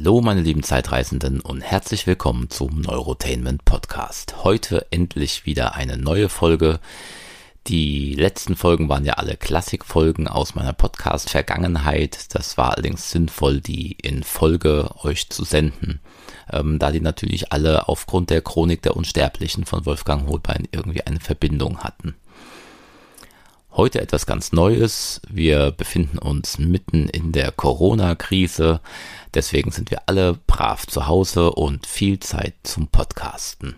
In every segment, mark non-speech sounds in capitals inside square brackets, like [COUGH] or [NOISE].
Hallo meine lieben Zeitreisenden und herzlich willkommen zum Neurotainment Podcast. Heute endlich wieder eine neue Folge. Die letzten Folgen waren ja alle Klassikfolgen aus meiner Podcast Vergangenheit. Das war allerdings sinnvoll, die in Folge euch zu senden, ähm, da die natürlich alle aufgrund der Chronik der Unsterblichen von Wolfgang Holbein irgendwie eine Verbindung hatten. Heute etwas ganz Neues. Wir befinden uns mitten in der Corona-Krise. Deswegen sind wir alle brav zu Hause und viel Zeit zum Podcasten.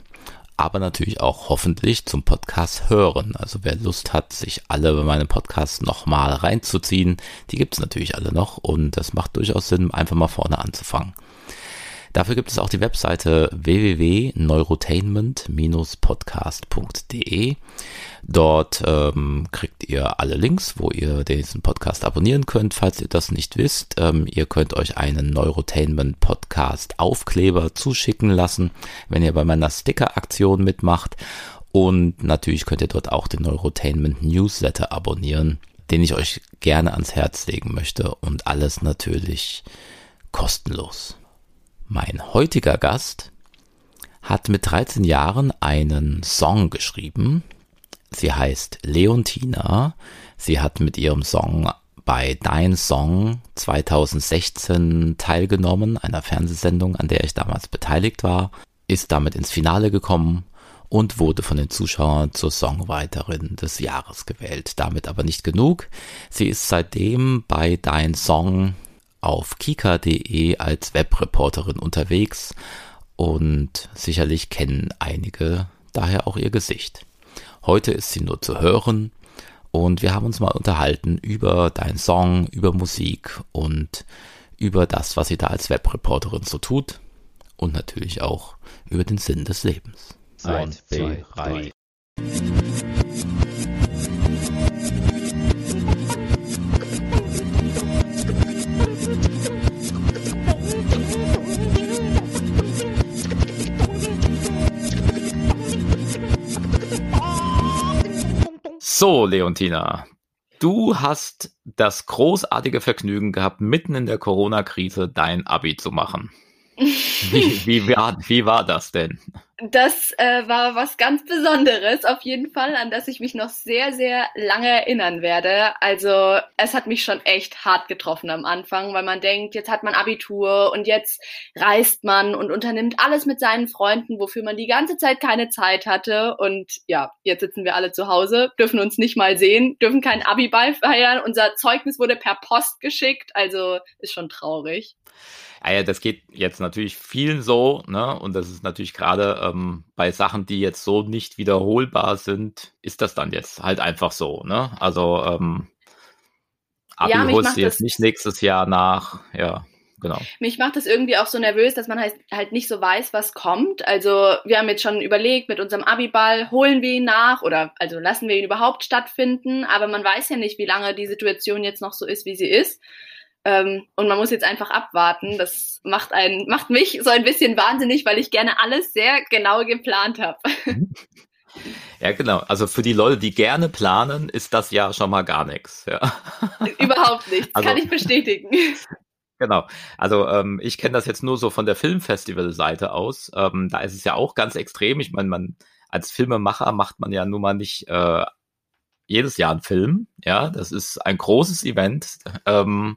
Aber natürlich auch hoffentlich zum Podcast hören. Also wer Lust hat, sich alle meine Podcasts nochmal reinzuziehen, die gibt's natürlich alle noch und das macht durchaus Sinn, einfach mal vorne anzufangen. Dafür gibt es auch die Webseite www.neurotainment-podcast.de. Dort ähm, kriegt ihr alle Links, wo ihr diesen Podcast abonnieren könnt, falls ihr das nicht wisst. Ähm, ihr könnt euch einen Neurotainment Podcast Aufkleber zuschicken lassen, wenn ihr bei meiner Sticker-Aktion mitmacht. Und natürlich könnt ihr dort auch den Neurotainment Newsletter abonnieren, den ich euch gerne ans Herz legen möchte und alles natürlich kostenlos. Mein heutiger Gast hat mit 13 Jahren einen Song geschrieben. Sie heißt Leontina. Sie hat mit ihrem Song bei Dein Song 2016 teilgenommen, einer Fernsehsendung, an der ich damals beteiligt war, ist damit ins Finale gekommen und wurde von den Zuschauern zur Songwriterin des Jahres gewählt. Damit aber nicht genug. Sie ist seitdem bei Dein Song auf kika.de als Webreporterin unterwegs und sicherlich kennen einige daher auch ihr Gesicht. Heute ist sie nur zu hören und wir haben uns mal unterhalten über deinen Song, über Musik und über das, was sie da als Webreporterin so tut und natürlich auch über den Sinn des Lebens. Eins, zwei, drei. So, Leontina, du hast das großartige Vergnügen gehabt, mitten in der Corona-Krise dein Abi zu machen. Wie, [LAUGHS] wie, war, wie war das denn? Das äh, war was ganz Besonderes, auf jeden Fall, an das ich mich noch sehr, sehr lange erinnern werde. Also es hat mich schon echt hart getroffen am Anfang, weil man denkt, jetzt hat man Abitur und jetzt reist man und unternimmt alles mit seinen Freunden, wofür man die ganze Zeit keine Zeit hatte. Und ja, jetzt sitzen wir alle zu Hause, dürfen uns nicht mal sehen, dürfen keinen Abi-Ball feiern. Unser Zeugnis wurde per Post geschickt, also ist schon traurig. Ah ja, das geht jetzt natürlich vielen so, ne? Und das ist natürlich gerade ähm, bei Sachen, die jetzt so nicht wiederholbar sind, ist das dann jetzt halt einfach so, ne? Also ähm, Abi ja, holst du jetzt nicht nächstes Jahr nach, ja. Genau. Mich macht das irgendwie auch so nervös, dass man halt, halt nicht so weiß, was kommt. Also wir haben jetzt schon überlegt, mit unserem Abiball holen wir ihn nach oder also lassen wir ihn überhaupt stattfinden, aber man weiß ja nicht, wie lange die Situation jetzt noch so ist, wie sie ist. Ähm, und man muss jetzt einfach abwarten. Das macht einen, macht mich so ein bisschen wahnsinnig, weil ich gerne alles sehr genau geplant habe. [LAUGHS] Ja, genau. Also für die Leute, die gerne planen, ist das ja schon mal gar nichts. Ja. [LAUGHS] Überhaupt nichts, also, kann ich bestätigen. [LAUGHS] Genau. Also ähm, ich kenne das jetzt nur so von der Filmfestival-Seite aus. Ähm, da ist es ja auch ganz extrem. Ich meine, man als Filmemacher macht man ja nun mal nicht äh, jedes Jahr einen Film. Ja, das ist ein großes Event. Ähm,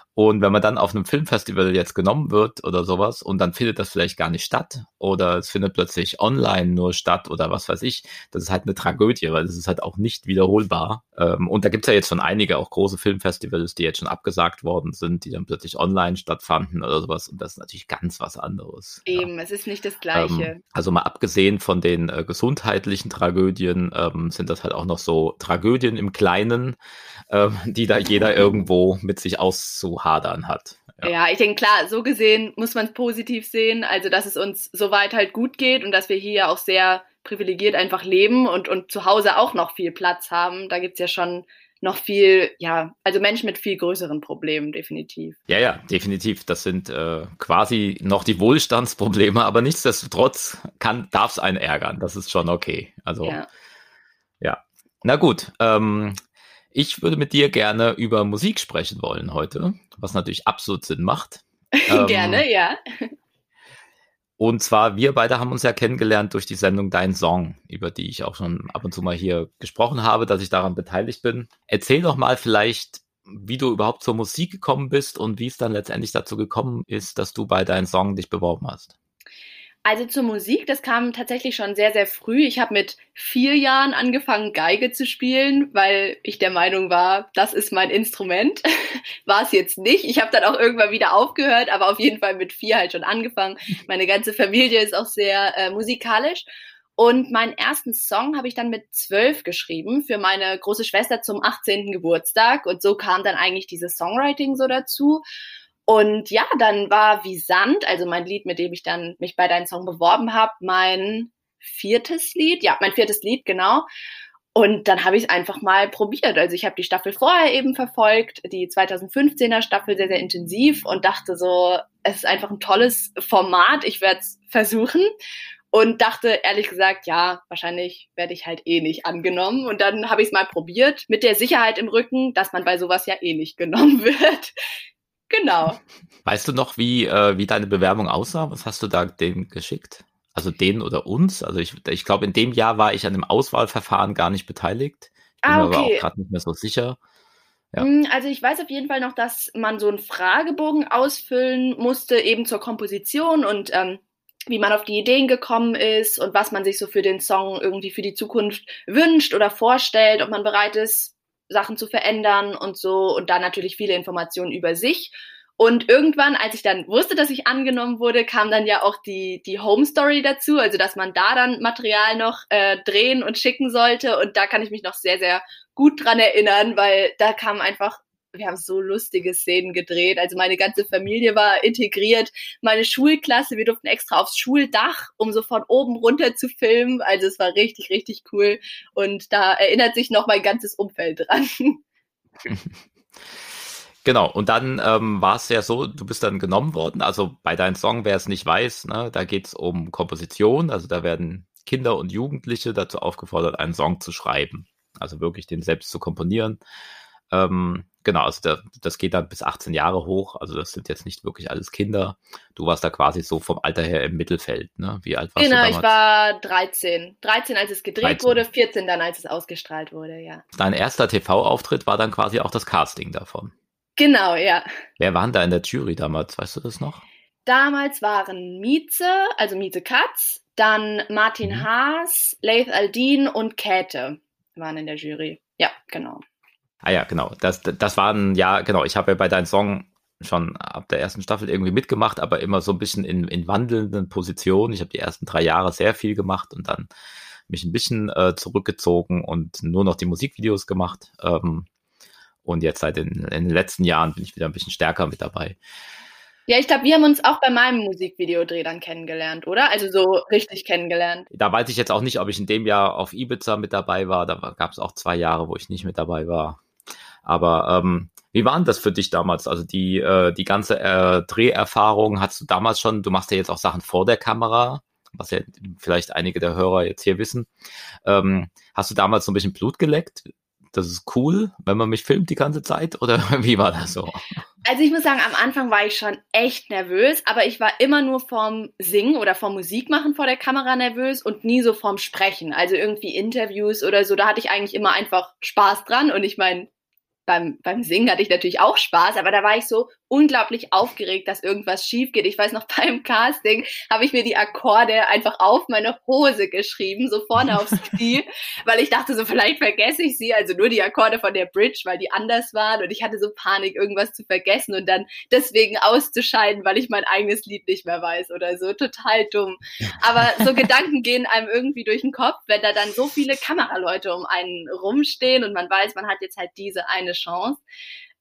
und wenn man dann auf einem Filmfestival jetzt genommen wird oder sowas und dann findet das vielleicht gar nicht statt oder es findet plötzlich online nur statt oder was weiß ich, das ist halt eine Tragödie, weil das ist halt auch nicht wiederholbar. Ähm, und da gibt's ja jetzt schon einige, auch große Filmfestivals, die jetzt schon abgesagt worden sind, die dann plötzlich online stattfanden oder sowas. Und das ist natürlich ganz was anderes. Eben, ja. es ist nicht das Gleiche. Ähm, also mal abgesehen von den äh, gesundheitlichen Tragödien, ähm, sind das halt auch noch so Tragödien im Kleinen, die da jeder [LAUGHS] irgendwo mit sich auszuhadern hat. Ja. ja, ich denke, klar, so gesehen muss man es positiv sehen, also dass es uns soweit halt gut geht und dass wir hier auch sehr privilegiert einfach leben und, und zu Hause auch noch viel Platz haben. Da gibt's ja schon noch viel, ja, also Menschen mit viel größeren Problemen, definitiv. Ja, ja, definitiv. Das sind äh, quasi noch die Wohlstandsprobleme, aber nichtsdestotrotz darf es einen ärgern. Das ist schon okay. Also, ja. ja. Na gut, ähm, ich würde mit dir gerne über Musik sprechen wollen heute, was natürlich absolut Sinn macht. [LAUGHS] Ähm, Gerne, ja. Und zwar, wir beide haben uns ja kennengelernt durch die Sendung Dein Song, über die ich auch schon ab und zu mal hier gesprochen habe, dass ich daran beteiligt bin. Erzähl doch mal vielleicht, wie du überhaupt zur Musik gekommen bist und wie es dann letztendlich dazu gekommen ist, dass du bei Dein Song dich beworben hast. Also zur Musik, das kam tatsächlich schon sehr, sehr früh. Ich habe mit vier Jahren angefangen, Geige zu spielen, weil ich der Meinung war, das ist mein Instrument. [LAUGHS] war es jetzt nicht. Ich habe dann auch irgendwann wieder aufgehört, aber auf jeden Fall mit vier halt schon angefangen. Meine ganze Familie ist auch sehr äh, musikalisch. Und meinen ersten Song habe ich dann mit zwölf geschrieben für meine große Schwester zum 18. Geburtstag. Und so kam dann eigentlich dieses Songwriting so dazu. Und ja, dann war wie Sand, also mein Lied, mit dem ich dann mich bei deinem Song beworben habe, mein viertes Lied. Ja, mein viertes Lied, genau. Und dann habe ich es einfach mal probiert. Also ich habe die Staffel vorher eben verfolgt, die 2015er Staffel sehr, sehr intensiv und dachte so, es ist einfach ein tolles Format, ich werde es versuchen. Und dachte ehrlich gesagt, ja, wahrscheinlich werde ich halt eh nicht angenommen. Und dann habe ich es mal probiert, mit der Sicherheit im Rücken, dass man bei sowas ja eh nicht genommen [LAUGHS] wird. Genau. Weißt du noch, wie, äh, wie deine Bewerbung aussah? Was hast du da dem geschickt? Also denen oder uns? Also ich, ich glaube, in dem Jahr war ich an dem Auswahlverfahren gar nicht beteiligt. Ich bin ah, okay. mir aber auch gerade nicht mehr so sicher. Ja. Hm, also ich weiß auf jeden Fall noch, dass man so einen Fragebogen ausfüllen musste, eben zur Komposition und ähm, wie man auf die Ideen gekommen ist und was man sich so für den Song irgendwie für die Zukunft wünscht oder vorstellt, ob man bereit ist, Sachen zu verändern und so und da natürlich viele Informationen über sich. Und irgendwann, als ich dann wusste, dass ich angenommen wurde, kam dann ja auch die, die Home Story dazu, also dass man da dann Material noch äh, drehen und schicken sollte. Und da kann ich mich noch sehr, sehr gut dran erinnern, weil da kam einfach wir haben so lustige Szenen gedreht. Also meine ganze Familie war integriert, meine Schulklasse, wir durften extra aufs Schuldach, um so von oben runter zu filmen. Also es war richtig, richtig cool. Und da erinnert sich noch mein ganzes Umfeld dran. [LAUGHS] Genau, und dann ähm, war es ja so, du bist dann genommen worden. Also bei deinem Song, wer es nicht weiß, ne, da geht es um Komposition. Also da werden Kinder und Jugendliche dazu aufgefordert, einen Song zu schreiben. Also wirklich den selbst zu komponieren. Ähm, genau, also da, das geht dann bis 18 Jahre hoch. Also das sind jetzt nicht wirklich alles Kinder. Du warst da quasi so vom Alter her im Mittelfeld. Ne? Wie alt warst genau, du Genau, ich war 13. 13, als es gedreht 13. wurde, 14 dann, als es ausgestrahlt wurde, ja. Dein erster TV-Auftritt war dann quasi auch das Casting davon. Genau, ja. Wer waren da in der Jury damals? Weißt du das noch? Damals waren Mieze, also Mieze Katz, dann Martin mhm. Haas, Leith Aldin und Käthe waren in der Jury. Ja, genau. Ah ja, genau. Das, das waren, ja, genau, ich habe ja bei deinem Song schon ab der ersten Staffel irgendwie mitgemacht, aber immer so ein bisschen in, in wandelnden Positionen. Ich habe die ersten drei Jahre sehr viel gemacht und dann mich ein bisschen äh, zurückgezogen und nur noch die Musikvideos gemacht. Ähm, und jetzt seit den, in den letzten Jahren bin ich wieder ein bisschen stärker mit dabei. Ja, ich glaube, wir haben uns auch bei meinem Musikvideodreh dann kennengelernt, oder? Also so richtig kennengelernt. Da weiß ich jetzt auch nicht, ob ich in dem Jahr auf Ibiza mit dabei war. Da gab es auch zwei Jahre, wo ich nicht mit dabei war. Aber ähm, wie war denn das für dich damals? Also die, äh, die ganze äh, Dreherfahrung hast du damals schon, du machst ja jetzt auch Sachen vor der Kamera, was ja vielleicht einige der Hörer jetzt hier wissen. Ähm, hast du damals so ein bisschen Blut geleckt? Das ist cool, wenn man mich filmt die ganze Zeit oder [LAUGHS] wie war das so? Also ich muss sagen, am Anfang war ich schon echt nervös, aber ich war immer nur vorm Singen oder vorm Musikmachen vor der Kamera nervös und nie so vorm Sprechen. Also irgendwie Interviews oder so, da hatte ich eigentlich immer einfach Spaß dran und ich meine, beim, beim Singen hatte ich natürlich auch Spaß, aber da war ich so unglaublich aufgeregt, dass irgendwas schief geht. Ich weiß noch, [LAUGHS] beim Casting habe ich mir die Akkorde einfach auf meine Hose geschrieben, so vorne aufs [LAUGHS] Knie, weil ich dachte so, vielleicht vergesse ich sie, also nur die Akkorde von der Bridge, weil die anders waren und ich hatte so Panik, irgendwas zu vergessen und dann deswegen auszuscheiden, weil ich mein eigenes Lied nicht mehr weiß oder so. Total dumm. Aber so [LAUGHS] Gedanken gehen einem irgendwie durch den Kopf, wenn da dann so viele Kameraleute um einen rumstehen und man weiß, man hat jetzt halt diese eine Chance.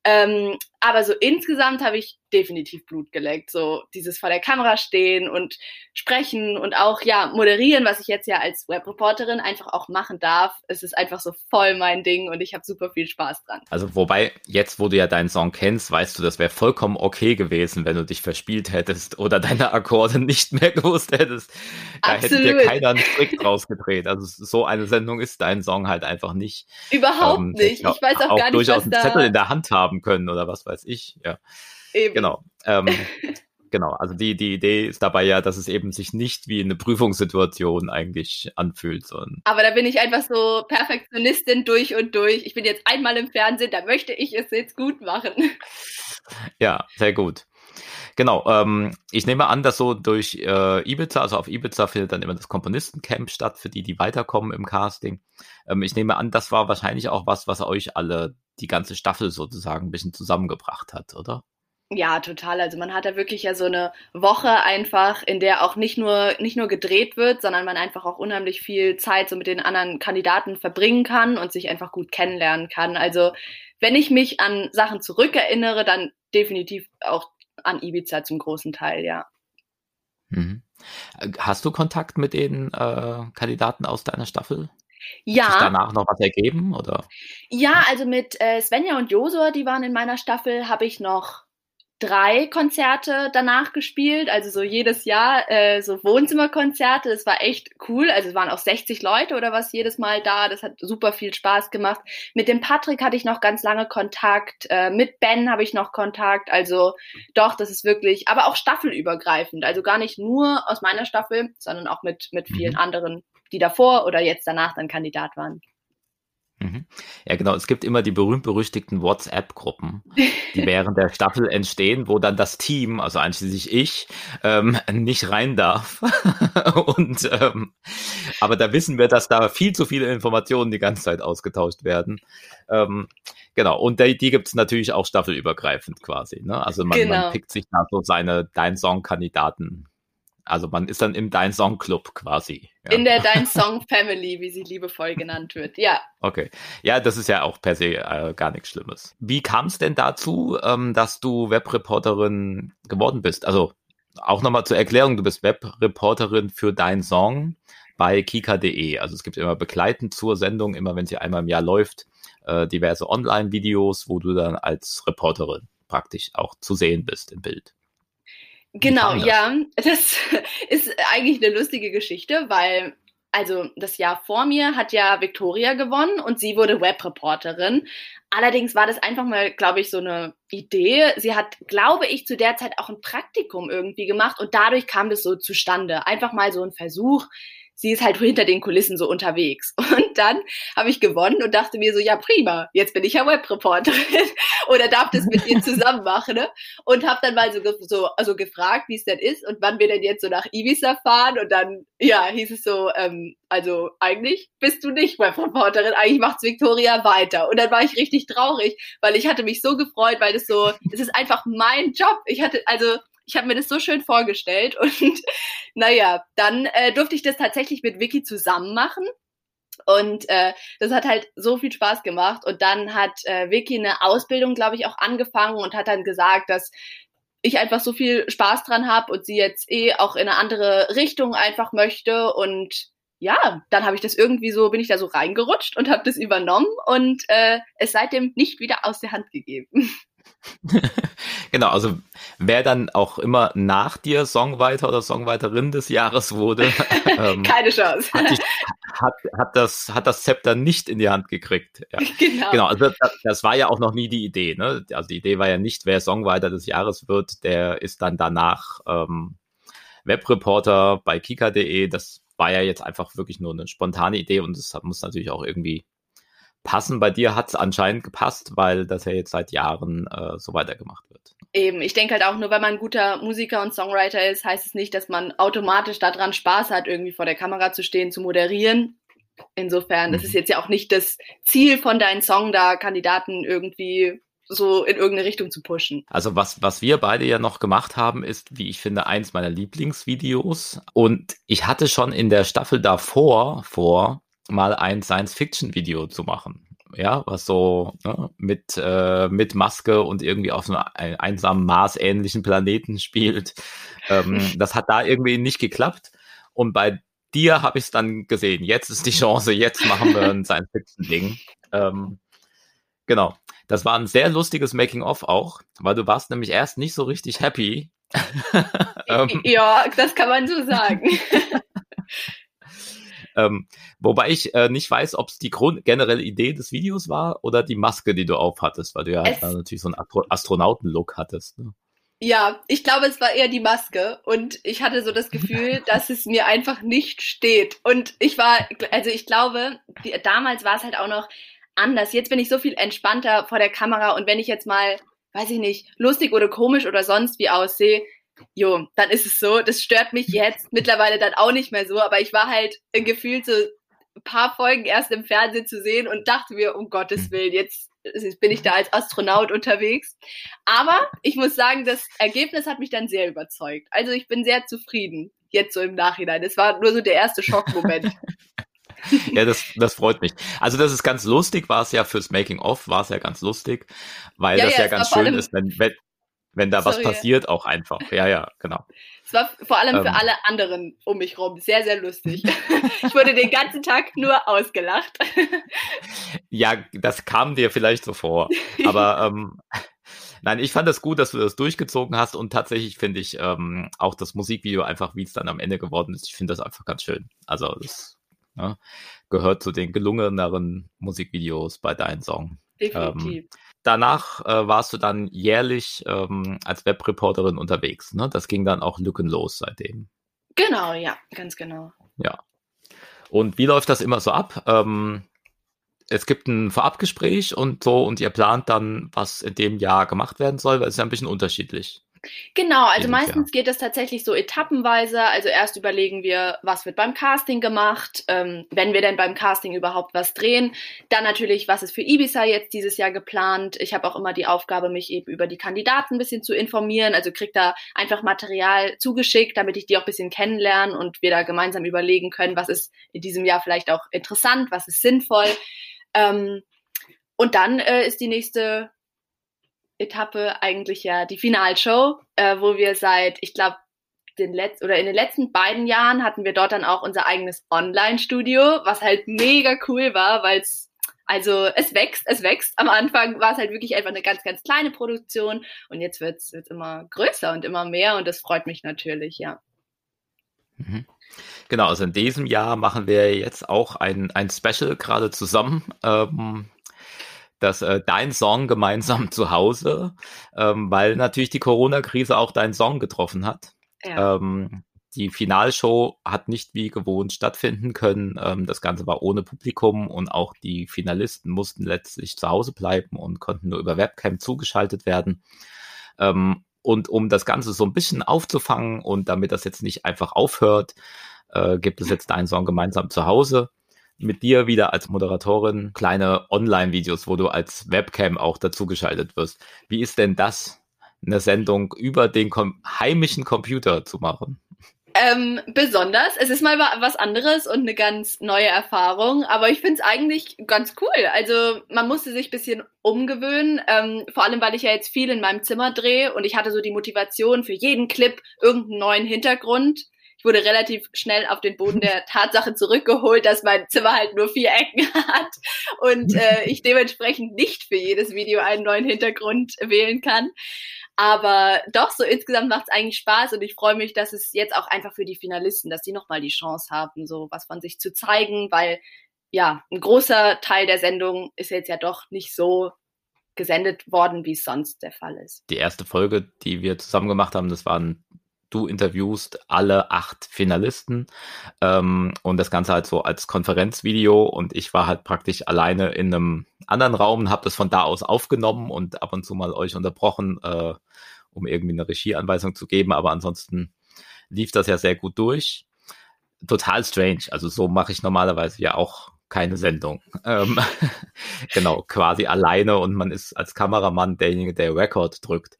Ähm, aber so insgesamt habe ich definitiv Blut geleckt. So dieses vor der Kamera stehen und sprechen und auch ja moderieren, was ich jetzt ja als Webreporterin einfach auch machen darf. Es ist einfach so voll mein Ding und ich habe super viel Spaß dran. Also wobei jetzt, wo du ja deinen Song kennst, weißt du, das wäre vollkommen okay gewesen, wenn du dich verspielt hättest oder deine Akkorde nicht mehr gewusst hättest. Da Absolut. hätte dir keiner einen Trick draus gedreht. Also so eine Sendung ist dein Song halt einfach nicht. Überhaupt ähm, nicht. Ich weiß auch, auch gar nicht, durchaus was einen Zettel in der Hand haben können oder was weiß ich. Ja. Eben. Genau. Ähm, [LAUGHS] genau. Also die, die Idee ist dabei ja, dass es eben sich nicht wie eine Prüfungssituation eigentlich anfühlt. Sondern Aber da bin ich einfach so Perfektionistin durch und durch. Ich bin jetzt einmal im Fernsehen, da möchte ich es jetzt gut machen. Ja, sehr gut. Genau, ähm, ich nehme an, dass so durch äh, Ibiza, also auf Ibiza findet dann immer das Komponistencamp statt, für die, die weiterkommen im Casting. Ähm, ich nehme an, das war wahrscheinlich auch was, was euch alle die ganze Staffel sozusagen ein bisschen zusammengebracht hat, oder? Ja, total. Also man hat da wirklich ja so eine Woche einfach, in der auch nicht nur, nicht nur gedreht wird, sondern man einfach auch unheimlich viel Zeit so mit den anderen Kandidaten verbringen kann und sich einfach gut kennenlernen kann. Also wenn ich mich an Sachen zurückerinnere, dann definitiv auch an Ibiza zum großen Teil, ja. Mhm. Hast du Kontakt mit den äh, Kandidaten aus deiner Staffel? Ja. Hat sich danach noch was ergeben, oder? Ja, also mit äh, Svenja und Josua, die waren in meiner Staffel, habe ich noch drei Konzerte danach gespielt, also so jedes Jahr äh, so Wohnzimmerkonzerte. Das war echt cool. Also es waren auch 60 Leute oder was jedes Mal da. Das hat super viel Spaß gemacht. Mit dem Patrick hatte ich noch ganz lange Kontakt. Äh, mit Ben habe ich noch Kontakt. Also doch, das ist wirklich, aber auch staffelübergreifend. Also gar nicht nur aus meiner Staffel, sondern auch mit mit vielen mhm. anderen, die davor oder jetzt danach dann Kandidat waren. Mhm. Ja, genau. Es gibt immer die berühmt-berüchtigten WhatsApp-Gruppen, die während der Staffel entstehen, wo dann das Team, also einschließlich ich, ähm, nicht rein darf. [LAUGHS] Und ähm, aber da wissen wir, dass da viel zu viele Informationen die ganze Zeit ausgetauscht werden. Ähm, genau. Und die, die gibt es natürlich auch staffelübergreifend quasi. Ne? Also man, genau. man pickt sich da so seine Dein Song-Kandidaten also man ist dann im Dein Song Club quasi. Ja. In der Dein Song Family, wie sie liebevoll genannt wird. Ja. Okay. Ja, das ist ja auch per se äh, gar nichts Schlimmes. Wie kam es denn dazu, ähm, dass du Webreporterin geworden bist? Also auch nochmal zur Erklärung, du bist Webreporterin für Dein Song bei kika.de. Also es gibt immer begleitend zur Sendung, immer wenn sie einmal im Jahr läuft, äh, diverse Online-Videos, wo du dann als Reporterin praktisch auch zu sehen bist im Bild. Genau, ja. [LAUGHS] Das ist eigentlich eine lustige Geschichte, weil also das Jahr vor mir hat ja Victoria gewonnen und sie wurde Webreporterin. Allerdings war das einfach mal, glaube ich, so eine Idee. Sie hat, glaube ich, zu der Zeit auch ein Praktikum irgendwie gemacht und dadurch kam das so zustande. Einfach mal so ein Versuch, sie ist halt hinter den Kulissen so unterwegs. [LAUGHS] Und dann habe ich gewonnen und dachte mir so, ja prima, jetzt bin ich ja Webreporterin [LAUGHS] oder darf das mit ihr zusammen machen. Ne? Und habe dann mal so, so also gefragt, wie es denn ist und wann wir denn jetzt so nach Ibiza fahren. Und dann, ja, hieß es so, ähm, also eigentlich bist du nicht Webreporterin, eigentlich macht's Victoria weiter. Und dann war ich richtig traurig, weil ich hatte mich so gefreut, weil das so, es ist einfach mein Job. Ich hatte, also ich habe mir das so schön vorgestellt [LAUGHS] und naja, dann äh, durfte ich das tatsächlich mit Vicky zusammen machen. Und äh, das hat halt so viel Spaß gemacht. Und dann hat äh, Vicky eine Ausbildung, glaube ich, auch angefangen und hat dann gesagt, dass ich einfach so viel Spaß dran habe und sie jetzt eh auch in eine andere Richtung einfach möchte. Und ja, dann habe ich das irgendwie so, bin ich da so reingerutscht und habe das übernommen und äh, es seitdem nicht wieder aus der Hand gegeben. [LAUGHS] [LAUGHS] genau, also wer dann auch immer nach dir Songwriter oder Songwriterin des Jahres wurde, [LAUGHS] ähm, keine Chance. Hat, die, hat, hat, das, hat das Zepter nicht in die Hand gekriegt. Ja. [LAUGHS] Genau. genau also das, das, war ja auch noch nie die Idee. Ne? Also die Idee war ja nicht, wer Songwriter des Jahres wird, der ist dann danach ähm, Webreporter bei kika.de. Das war ja jetzt einfach wirklich nur eine spontane Idee und es muss natürlich auch irgendwie passen. Bei dir hat es anscheinend gepasst, weil das ja jetzt seit Jahren äh, so weitergemacht wird. Eben, ich denke halt auch, nur weil man ein guter Musiker und Songwriter ist, heißt es nicht, dass man automatisch daran Spaß hat, irgendwie vor der Kamera zu stehen, zu moderieren. Insofern, das ist mhm. jetzt ja auch nicht das Ziel von deinem Song, da Kandidaten irgendwie so in irgendeine Richtung zu pushen. Also was, was wir beide ja noch gemacht haben, ist, wie ich finde, eins meiner Lieblingsvideos. Und ich hatte schon in der Staffel davor vor, mal ein Science-Fiction-Video zu machen. Ja, was so ne, mit, äh, mit Maske und irgendwie auf so einem einsamen Mars-ähnlichen Planeten spielt. Ähm, [LAUGHS] das hat da irgendwie nicht geklappt. Und bei dir habe ich es dann gesehen. Jetzt ist die Chance, jetzt machen wir ein Science-Fiction-Ding. Ähm, genau. Das war ein sehr lustiges Making-of auch, weil du warst nämlich erst nicht so richtig happy. ähm, [LAUGHS] ja, das kann man so sagen. [LAUGHS] ähm, wobei ich äh, nicht weiß, ob es die Grund generelle Idee des Videos war oder die Maske, die du aufhattest, weil du ja es natürlich so einen Astronauten-Look hattest. Ne? Ja, ich glaube, es war eher die Maske und ich hatte so das [LAUGHS] Gefühl, dass es mir einfach nicht steht. Und ich war, also ich glaube, die, damals war es halt auch noch anders. Jetzt bin ich so viel entspannter vor der Kamera und wenn ich jetzt mal, weiß ich nicht, lustig oder komisch oder sonst wie aussehe, jo, dann ist es so. Das stört mich jetzt mittlerweile dann auch nicht mehr so, aber ich war halt gefühlt so ein paar Folgen erst im Fernsehen zu sehen und dachte mir, um Gottes hm. Willen, jetzt bin ich da als Astronaut unterwegs. Aber ich muss sagen, das Ergebnis hat mich dann sehr überzeugt. Also ich bin sehr zufrieden, jetzt so im Nachhinein. Es war nur so der erste Schockmoment. [LAUGHS] [LAUGHS] ja, das, das freut mich. Also das ist ganz lustig, war es ja fürs Making-of, war es ja ganz lustig, weil ja, das ja, ja ganz schön ist, wenn, wenn, wenn da Sorry, was passiert, auch einfach. Ja, ja, genau. Es war vor allem ähm, für alle anderen um mich rum sehr, sehr lustig. [LAUGHS] ich wurde den ganzen Tag nur ausgelacht. ja, das kam dir vielleicht so vor. Aber [LAUGHS] ähm, nein, ich fand es das gut, dass du das durchgezogen hast und tatsächlich finde ich ähm, auch das Musikvideo einfach, wie es dann am Ende geworden ist, ich finde das einfach ganz schön. Also das ja, gehört zu den gelungeneren Musikvideos bei deinem Song. Definitiv. Ähm, danach äh, warst du dann jährlich ähm, als Webreporterin unterwegs. Ne? Das ging dann auch lückenlos seitdem. Genau, ja, ganz genau. Ja. Und wie läuft das immer so ab? Ähm, es gibt ein Vorabgespräch und so und ihr plant dann, was in dem Jahr gemacht werden soll, weil es ist ja ein bisschen unterschiedlich. Genau, also meistens geht es tatsächlich so etappenweise. Also erst überlegen wir, was wird beim Casting gemacht, ähm, wenn wir denn beim Casting überhaupt was drehen. Dann natürlich, was ist für Ibiza jetzt dieses Jahr geplant. Ich habe auch immer die Aufgabe, mich eben über die Kandidaten ein bisschen zu informieren. Also krieg da einfach Material zugeschickt, damit ich die auch ein bisschen kennenlernen und wir da gemeinsam überlegen können, was ist in diesem Jahr vielleicht auch interessant, was ist sinnvoll. Ähm, und dann äh, ist die nächste Etappe eigentlich ja die Finalshow, äh, wo wir seit, ich glaube, den letzten oder in den letzten beiden Jahren hatten wir dort dann auch unser eigenes Online-Studio, was halt mega cool war, weil es also es wächst, es wächst. Am Anfang war es halt wirklich einfach eine ganz, ganz kleine Produktion und jetzt wird es immer größer und immer mehr und das freut mich natürlich, ja. Mhm. Genau, also in diesem Jahr machen wir jetzt auch ein, ein Special gerade zusammen. Ähm, dass äh, dein Song gemeinsam zu Hause, ähm, weil natürlich die Corona-Krise auch deinen Song getroffen hat. Ja. Ähm, die Finalshow hat nicht wie gewohnt stattfinden können. Ähm, das Ganze war ohne Publikum und auch die Finalisten mussten letztlich zu Hause bleiben und konnten nur über Webcam zugeschaltet werden. Ähm, und um das Ganze so ein bisschen aufzufangen und damit das jetzt nicht einfach aufhört, äh, gibt es jetzt deinen Song gemeinsam zu Hause mit dir wieder als Moderatorin kleine Online-Videos, wo du als Webcam auch dazugeschaltet wirst. Wie ist denn das, eine Sendung über den heimischen Computer zu machen? Ähm, besonders. Es ist mal was anderes und eine ganz neue Erfahrung, aber ich finde es eigentlich ganz cool. Also man musste sich ein bisschen umgewöhnen, ähm, vor allem weil ich ja jetzt viel in meinem Zimmer drehe und ich hatte so die Motivation für jeden Clip irgendeinen neuen Hintergrund ich wurde relativ schnell auf den Boden der Tatsache zurückgeholt, dass mein Zimmer halt nur vier Ecken hat und [LAUGHS] äh, ich dementsprechend nicht für jedes Video einen neuen Hintergrund wählen kann. Aber doch, so insgesamt macht es eigentlich Spaß und ich freue mich, dass es jetzt auch einfach für die Finalisten, dass die nochmal die Chance haben, so was von sich zu zeigen, weil ja, ein großer Teil der Sendung ist jetzt ja doch nicht so gesendet worden, wie es sonst der Fall ist. Die erste Folge, die wir zusammen gemacht haben, das waren du interviewst alle acht Finalisten ähm, und das Ganze halt so als Konferenzvideo. Und ich war halt praktisch alleine in einem anderen Raum und habe das von da aus aufgenommen und ab und zu mal euch unterbrochen, äh, um irgendwie eine Regieanweisung zu geben, aber ansonsten lief das ja sehr gut durch. Total strange, also so mache ich normalerweise ja auch keine Sendung. [LAUGHS] Ähm, genau, quasi alleine. Und man ist als Kameramann derjenige, der Record drückt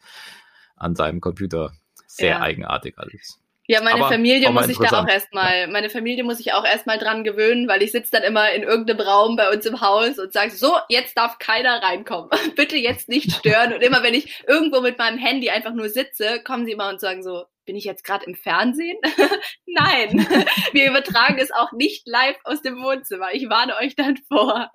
an seinem Computer sehr ja. eigenartig alles. Ja, meine Aber Familie muss ich da auch erstmal, meine Familie muss ich auch erstmal dran gewöhnen, weil ich sitze dann immer in irgendeinem Raum bei uns im Haus und sage, so, jetzt darf keiner reinkommen. [LAUGHS] Bitte jetzt nicht stören. Und immer wenn ich irgendwo mit meinem Handy einfach nur sitze, kommen sie immer und sagen so, bin ich jetzt gerade im Fernsehen? [LAUGHS] Nein, [LAUGHS] wir übertragen es auch nicht live aus dem Wohnzimmer. Ich warne euch dann vor.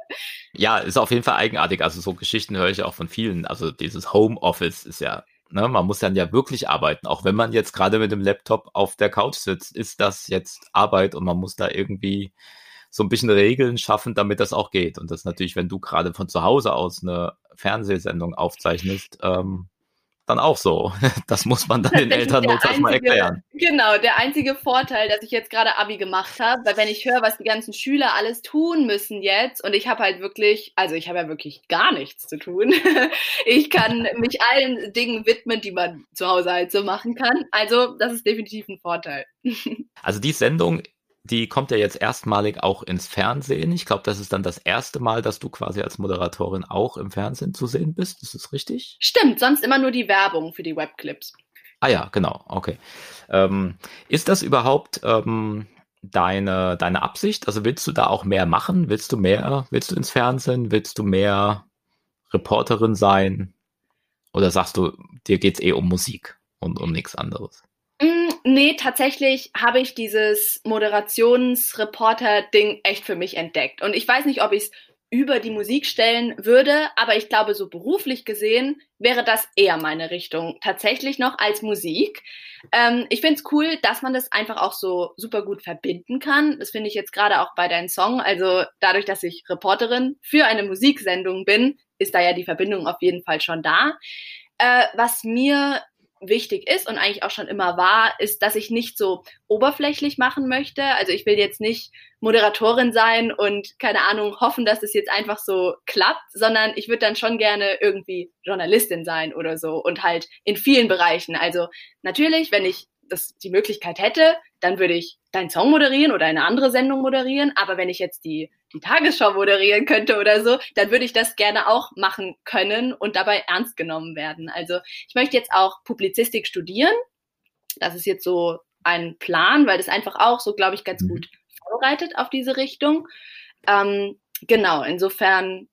Ja, ist auf jeden Fall eigenartig. Also so Geschichten höre ich auch von vielen. Also dieses Homeoffice ist ja Ne, man muss dann ja wirklich arbeiten. Auch wenn man jetzt gerade mit dem Laptop auf der Couch sitzt, ist das jetzt Arbeit und man muss da irgendwie so ein bisschen Regeln schaffen, damit das auch geht. Und das natürlich, wenn du gerade von zu Hause aus eine Fernsehsendung aufzeichnest, ähm, dann auch so. [LAUGHS] Das muss man dann den Eltern notfalls mal erklären. Genau, der einzige Vorteil, dass ich jetzt gerade Abi gemacht habe, weil wenn ich höre, was die ganzen Schüler alles tun müssen jetzt und ich habe halt wirklich, also ich habe ja wirklich gar nichts zu tun. [LAUGHS] Ich kann mich allen Dingen widmen, die man zu Hause halt so machen kann. Also das ist definitiv ein Vorteil. [LAUGHS] Also die Sendung die kommt ja jetzt erstmalig auch ins Fernsehen. Ich glaube, das ist dann das erste Mal, dass du quasi als Moderatorin auch im Fernsehen zu sehen bist. Ist das richtig? Stimmt, sonst immer nur die Werbung für die Webclips. Ah ja, genau, okay. Ähm, ist das überhaupt ähm, deine, deine Absicht? Also willst du da auch mehr machen? Willst du mehr, willst du ins Fernsehen? Willst du mehr Reporterin sein? Oder sagst du, dir geht es eh um Musik und um nichts anderes? Nee, tatsächlich habe ich dieses Moderationsreporter-Ding echt für mich entdeckt. Und ich weiß nicht, ob ich es über die Musik stellen würde, aber ich glaube, so beruflich gesehen wäre das eher meine Richtung tatsächlich noch als Musik. Ähm, ich finde es cool, dass man das einfach auch so super gut verbinden kann. Das finde ich jetzt gerade auch bei deinem Song. Also dadurch, dass ich Reporterin für eine Musiksendung bin, ist da ja die Verbindung auf jeden Fall schon da. Äh, was mir wichtig ist und eigentlich auch schon immer war, ist, dass ich nicht so oberflächlich machen möchte. Also ich will jetzt nicht Moderatorin sein und keine Ahnung hoffen, dass es jetzt einfach so klappt, sondern ich würde dann schon gerne irgendwie Journalistin sein oder so und halt in vielen Bereichen. Also natürlich, wenn ich das die Möglichkeit hätte, dann würde ich deinen Song moderieren oder eine andere Sendung moderieren. Aber wenn ich jetzt die, die Tagesschau moderieren könnte oder so, dann würde ich das gerne auch machen können und dabei ernst genommen werden. Also ich möchte jetzt auch Publizistik studieren. Das ist jetzt so ein Plan, weil das einfach auch so, glaube ich, ganz mhm. gut vorbereitet auf diese Richtung. Ähm, genau, insofern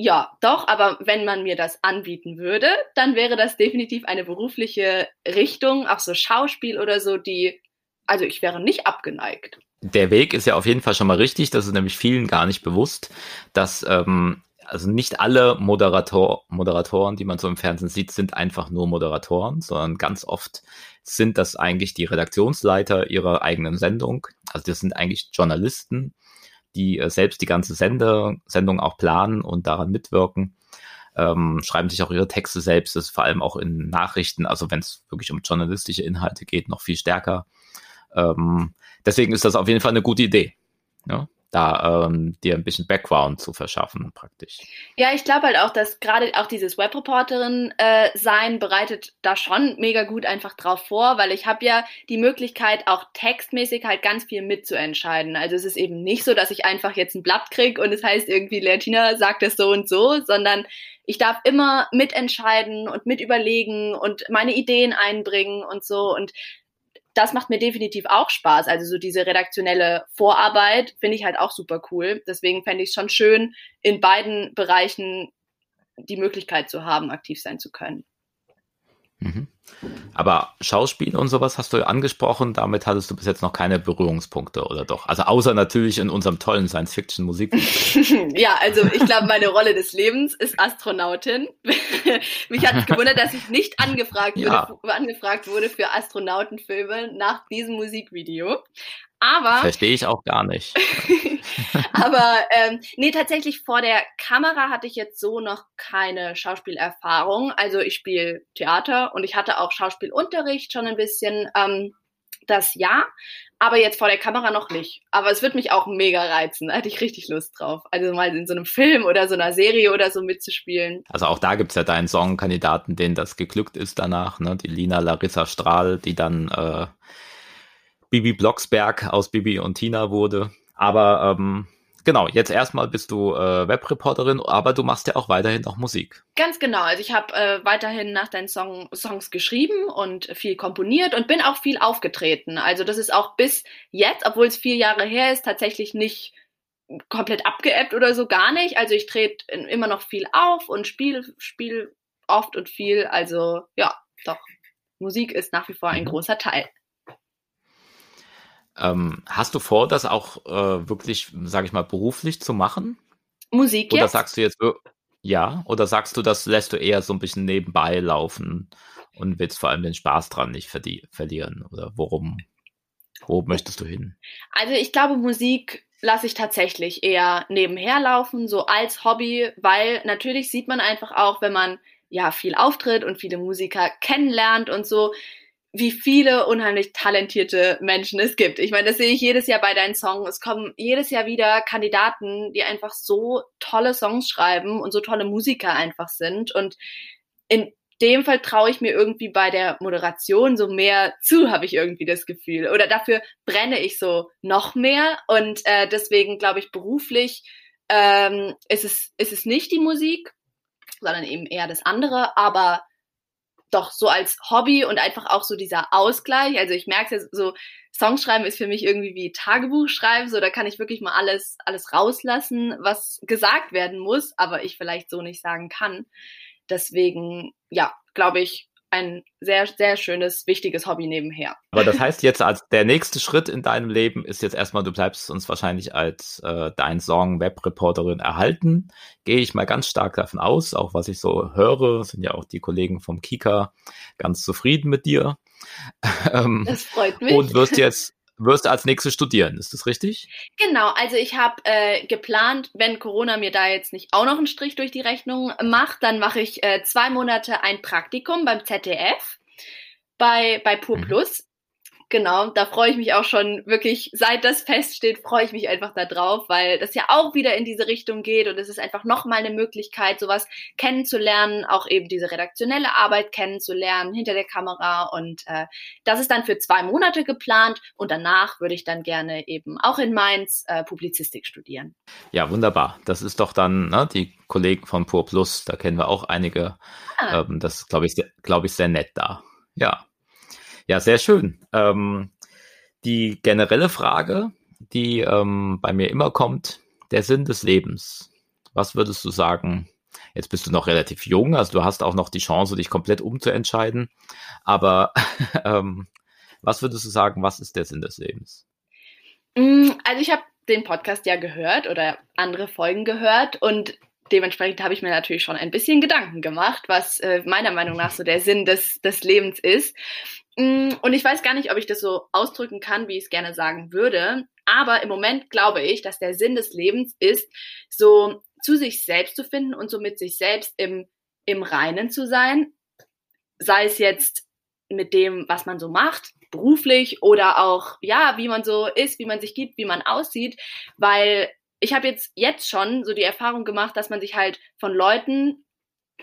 ja, doch, aber wenn man mir das anbieten würde, dann wäre das definitiv eine berufliche Richtung, auch so Schauspiel oder so, die, also ich wäre nicht abgeneigt. Der Weg ist ja auf jeden Fall schon mal richtig, das ist nämlich vielen gar nicht bewusst, dass ähm, also nicht alle Moderator, Moderatoren, die man so im Fernsehen sieht, sind einfach nur Moderatoren, sondern ganz oft sind das eigentlich die Redaktionsleiter ihrer eigenen Sendung. Also das sind eigentlich Journalisten, die äh, selbst die ganze Sende, Sendung auch planen und daran mitwirken. Ähm, schreiben sich auch ihre Texte selbst, das ist vor allem auch in Nachrichten, also wenn es wirklich um journalistische Inhalte geht, noch viel stärker. Ähm, deswegen ist das auf jeden Fall eine gute Idee. Ja? da ähm, dir ein bisschen Background zu verschaffen, praktisch. Ja, ich glaube halt auch, dass gerade auch dieses Webreporterin äh, bereitet da schon mega gut einfach drauf vor, weil ich habe ja die Möglichkeit, auch textmäßig halt ganz viel mitzuentscheiden. Also es ist eben nicht so, dass ich einfach jetzt ein Blatt krieg und es heißt irgendwie, Leotina sagt das so und so, sondern ich darf immer mitentscheiden und mitüberlegen und meine Ideen einbringen und so. Und das macht mir definitiv auch Spaß. Also so diese redaktionelle Vorarbeit finde ich halt auch super cool. Deswegen fände ich es schon schön, in beiden Bereichen die Möglichkeit zu haben, aktiv sein zu können. Mhm. Aber Schauspiel und sowas hast du angesprochen, damit hattest du bis jetzt noch keine Berührungspunkte, oder doch? Also außer natürlich in unserem tollen Science-Fiction-Musik. [LAUGHS] ja, also ich glaube, meine Rolle des Lebens ist Astronautin. [LAUGHS] Mich hat es gewundert, dass ich nicht angefragt, ja. wurde, angefragt wurde für Astronautenfilme nach diesem Musikvideo. Aber. Verstehe ich auch gar nicht. [LAUGHS] aber ähm, nee, tatsächlich vor der Kamera hatte ich jetzt so noch keine Schauspielerfahrung. Also ich spiele Theater und ich hatte auch Schauspielunterricht schon ein bisschen ähm, das Jahr, aber jetzt vor der Kamera noch nicht. Aber es wird mich auch mega reizen. Da hätte ich richtig Lust drauf. Also mal in so einem Film oder so einer Serie oder so mitzuspielen. Also auch da gibt's ja deinen Songkandidaten, denen das geglückt ist danach, ne? Die Lina Larissa Strahl, die dann äh, Bibi Blocksberg aus Bibi und Tina wurde. Aber ähm, genau, jetzt erstmal bist du äh, Webreporterin, aber du machst ja auch weiterhin noch Musik. Ganz genau. Also ich habe äh, weiterhin nach deinen Song Songs geschrieben und viel komponiert und bin auch viel aufgetreten. Also das ist auch bis jetzt, obwohl es vier Jahre her ist, tatsächlich nicht komplett abgeebbt oder so gar nicht. Also ich trete immer noch viel auf und spiele spiel oft und viel. Also ja, doch. Musik ist nach wie vor ein mhm. großer Teil. Ähm, hast du vor, das auch äh, wirklich, sage ich mal, beruflich zu machen? Musik Oder sagst du jetzt, ja, oder sagst du, das lässt du eher so ein bisschen nebenbei laufen und willst vor allem den Spaß dran nicht verlieren? Oder worum, wo möchtest du hin? Also ich glaube, Musik lasse ich tatsächlich eher nebenher laufen, so als Hobby, weil natürlich sieht man einfach auch, wenn man ja viel auftritt und viele Musiker kennenlernt und so, wie viele unheimlich talentierte Menschen es gibt. Ich meine, das sehe ich jedes Jahr bei deinen Songs. Es kommen jedes Jahr wieder Kandidaten, die einfach so tolle Songs schreiben und so tolle Musiker einfach sind. Und in dem Fall traue ich mir irgendwie bei der Moderation so mehr zu, habe ich irgendwie das Gefühl. Oder dafür brenne ich so noch mehr. Und äh, deswegen glaube ich, beruflich ähm, ist, es, ist es nicht die Musik, sondern eben eher das andere. Aber doch so als Hobby und einfach auch so dieser Ausgleich. Also ich merke es so, Songschreiben ist für mich irgendwie wie Tagebuch schreiben, so da kann ich wirklich mal alles, alles rauslassen, was gesagt werden muss, aber ich vielleicht so nicht sagen kann. Deswegen, ja, glaube ich, ein sehr, sehr schönes, wichtiges Hobby nebenher. Aber das heißt [LAUGHS] jetzt, als der nächste Schritt in deinem Leben ist jetzt erstmal, du bleibst uns wahrscheinlich als äh, dein Song-Webreporterin erhalten. Gehe ich mal ganz stark davon aus, auch was ich so höre, sind ja auch die Kollegen vom Kika ganz zufrieden mit dir. [LAUGHS] Ähm, das freut mich. Und wirst jetzt wirst du als nächstes studieren, ist das richtig? Genau, also ich habe äh, geplant, wenn Corona mir da jetzt nicht auch noch einen Strich durch die Rechnung macht, dann mache ich äh, zwei Monate ein Praktikum beim ZDF bei, bei Pur mhm. Plus genau, da freue ich mich auch schon wirklich, seit das feststeht, freue ich mich einfach da drauf, weil das ja auch wieder in diese Richtung geht und es ist einfach nochmal eine Möglichkeit, sowas kennenzulernen, auch eben diese redaktionelle Arbeit kennenzulernen hinter der Kamera und äh, das ist dann für zwei Monate geplant und danach würde ich dann gerne eben auch in Mainz äh, Publizistik studieren. Ja, wunderbar. Das ist doch dann ne, die Kollegen von Pur Plus, da kennen wir auch einige. Ah. Ähm, das glaube ich, glaube ich, sehr nett da. Ja. Ja, sehr schön. Ähm, die generelle Frage, die ähm, bei mir immer kommt, der Sinn des Lebens. Was würdest du sagen? Jetzt bist du noch relativ jung, also du hast auch noch die Chance, dich komplett umzuentscheiden. Aber [LAUGHS] ähm, was würdest du sagen, was ist der Sinn des Lebens? Mm, also ich habe den Podcast ja gehört oder andere Folgen gehört und dementsprechend habe ich mir natürlich schon ein bisschen Gedanken gemacht, was äh, meiner Meinung nach so der Sinn des, des Lebens ist. Mm, und ich weiß gar nicht, ob ich das so ausdrücken kann, wie ich es gerne sagen würde. Aber im Moment glaube ich, dass der Sinn des Lebens ist, so zu sich selbst zu finden und so mit sich selbst im, im Reinen zu sein. Sei es jetzt mit dem, was man so macht, beruflich oder auch, ja, wie man so ist, wie man sich gibt, wie man aussieht. Weil ich habe jetzt, jetzt schon so die Erfahrung gemacht, dass man sich halt von Leuten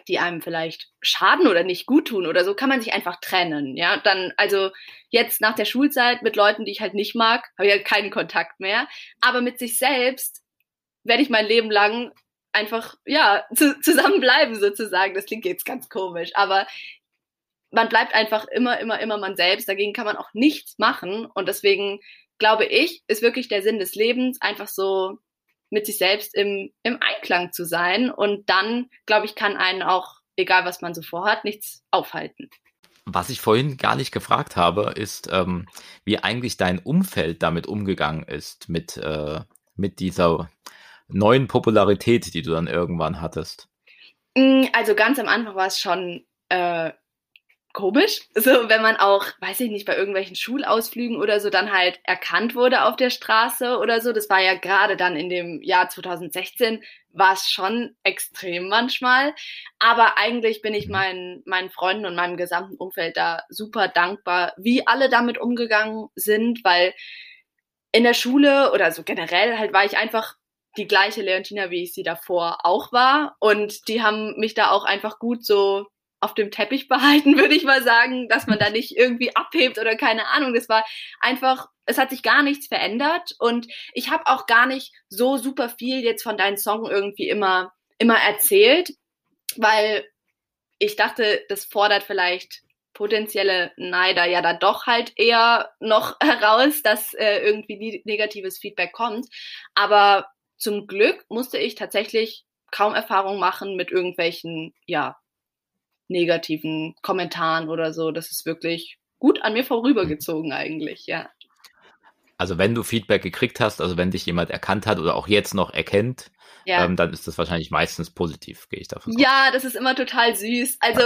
die einem vielleicht schaden oder nicht gut tun oder so, kann man sich einfach trennen. Ja, dann, also jetzt nach der Schulzeit mit Leuten, die ich halt nicht mag, habe ich halt keinen Kontakt mehr. Aber mit sich selbst werde ich mein Leben lang einfach, ja, zu, zusammenbleiben sozusagen. Das klingt jetzt ganz komisch, aber man bleibt einfach immer, immer, immer man selbst. Dagegen kann man auch nichts machen. Und deswegen glaube ich, ist wirklich der Sinn des Lebens einfach so mit sich selbst im, im Einklang zu sein. Und dann, glaube ich, kann einen auch, egal was man so vorhat, nichts aufhalten. Was ich vorhin gar nicht gefragt habe, ist, ähm, wie eigentlich dein Umfeld damit umgegangen ist, mit, äh, mit dieser neuen Popularität, die du dann irgendwann hattest. Mm, also ganz am Anfang war es schon äh, komisch. So, wenn man auch, weiß ich nicht, bei irgendwelchen Schulausflügen oder so dann halt erkannt wurde auf der Straße oder so. Das war ja gerade dann in dem Jahr 2016, war es schon extrem manchmal. Aber eigentlich bin ich meinen, meinen Freunden und meinem gesamten Umfeld da super dankbar, wie alle damit umgegangen sind, weil in der Schule oder so generell halt war ich einfach die gleiche Leontina, wie ich sie davor auch war. Und die haben mich da auch einfach gut so auf dem Teppich behalten, [LAUGHS] würde ich mal sagen, dass man da nicht irgendwie abhebt oder keine Ahnung. Das war einfach, es hat sich gar nichts verändert und ich habe auch gar nicht so super viel jetzt von deinen Songs irgendwie immer, immer erzählt, weil ich dachte, das fordert vielleicht potenzielle Neider ja da doch halt eher noch [LAUGHS] heraus, dass äh, irgendwie negatives Feedback kommt. Aber zum Glück musste ich tatsächlich kaum Erfahrung machen mit irgendwelchen, ja, negativen Kommentaren oder so. Das ist wirklich gut an mir vorübergezogen eigentlich, ja. Also wenn du Feedback gekriegt hast, also wenn dich jemand erkannt hat oder auch jetzt noch erkennt, ja. ähm, dann ist das wahrscheinlich meistens positiv, gehe ich davon aus. Ja, das ist immer total süß. Also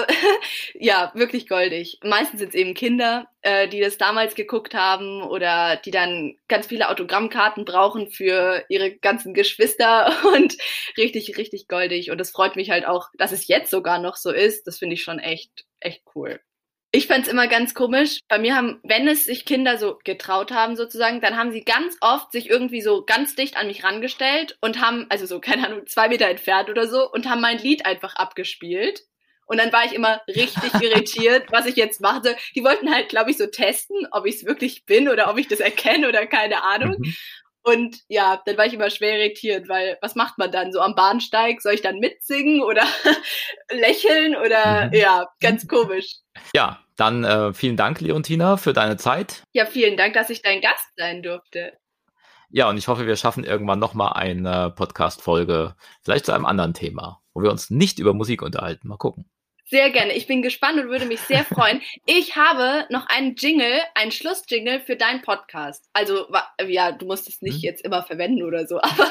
ja, [LAUGHS] wirklich goldig. Meistens sind es eben Kinder, äh, die das damals geguckt haben oder die dann ganz viele Autogrammkarten brauchen für ihre ganzen Geschwister [LAUGHS] und richtig, richtig goldig. Und das freut mich halt auch, dass es jetzt sogar noch so ist. Das finde ich schon echt, echt cool. Ich fand's immer ganz komisch. Bei mir haben, wenn es sich Kinder so getraut haben sozusagen, dann haben sie ganz oft sich irgendwie so ganz dicht an mich rangestellt und haben, also so, keine Ahnung, zwei Meter entfernt oder so und haben mein Lied einfach abgespielt. Und dann war ich immer richtig [LAUGHS] irritiert, was ich jetzt machte. Die wollten halt, glaube ich, so testen, ob ich es wirklich bin oder ob ich das erkenne oder keine Ahnung. Mhm. Und ja, dann war ich immer schwer irritiert, weil was macht man dann so am Bahnsteig? Soll ich dann mitsingen oder [LAUGHS] lächeln oder mhm. ja, ganz komisch. Ja, dann äh, vielen Dank, Leontina, für deine Zeit. Ja, vielen Dank, dass ich dein Gast sein durfte. Ja, und ich hoffe, wir schaffen irgendwann nochmal eine Podcast-Folge, vielleicht zu einem anderen Thema, wo wir uns nicht über Musik unterhalten. Mal gucken. Sehr gerne. Ich bin gespannt und würde mich sehr freuen. Ich habe noch einen Jingle, einen Schlussjingle für deinen Podcast. Also, ja, du musst es nicht hm. jetzt immer verwenden oder so, [LAUGHS] aber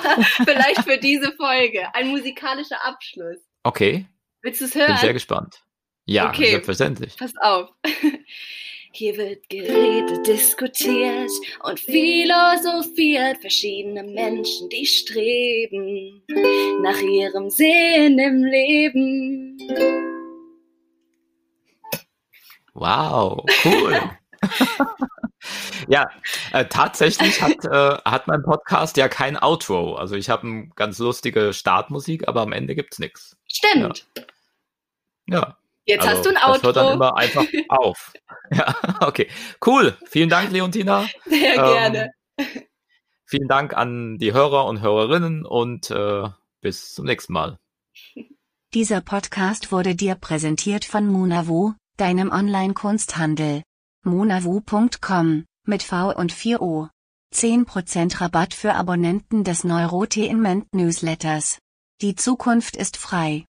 vielleicht für diese Folge. Ein musikalischer Abschluss. Okay. Willst du es hören? Bin sehr gespannt. Ja, okay. selbstverständlich. Pass auf. [LAUGHS] Hier wird geredet, diskutiert und philosophiert. Verschiedene Menschen, die streben nach ihrem Sinn im Leben. Wow, cool. ja, äh, tatsächlich hat, äh, hat mein Podcast ja kein Outro. Also ich habe eine ganz lustige Startmusik, aber am Ende gibt es nichts. Stimmt. Ja. ja. Jetzt also, hast du ein Outro. Das hört dann immer einfach auf. [LAUGHS] ja, okay. Cool. Vielen Dank, Leontina. Sehr ähm, gerne. Vielen Dank an die Hörer und Hörerinnen und äh, bis zum nächsten Mal. Dieser Podcast wurde dir präsentiert von Munavu, deinem Online-Kunsthandel. monavu.com, mit V und 4O. 10% Rabatt für Abonnenten des Neurotainment Newsletters. Die Zukunft ist frei.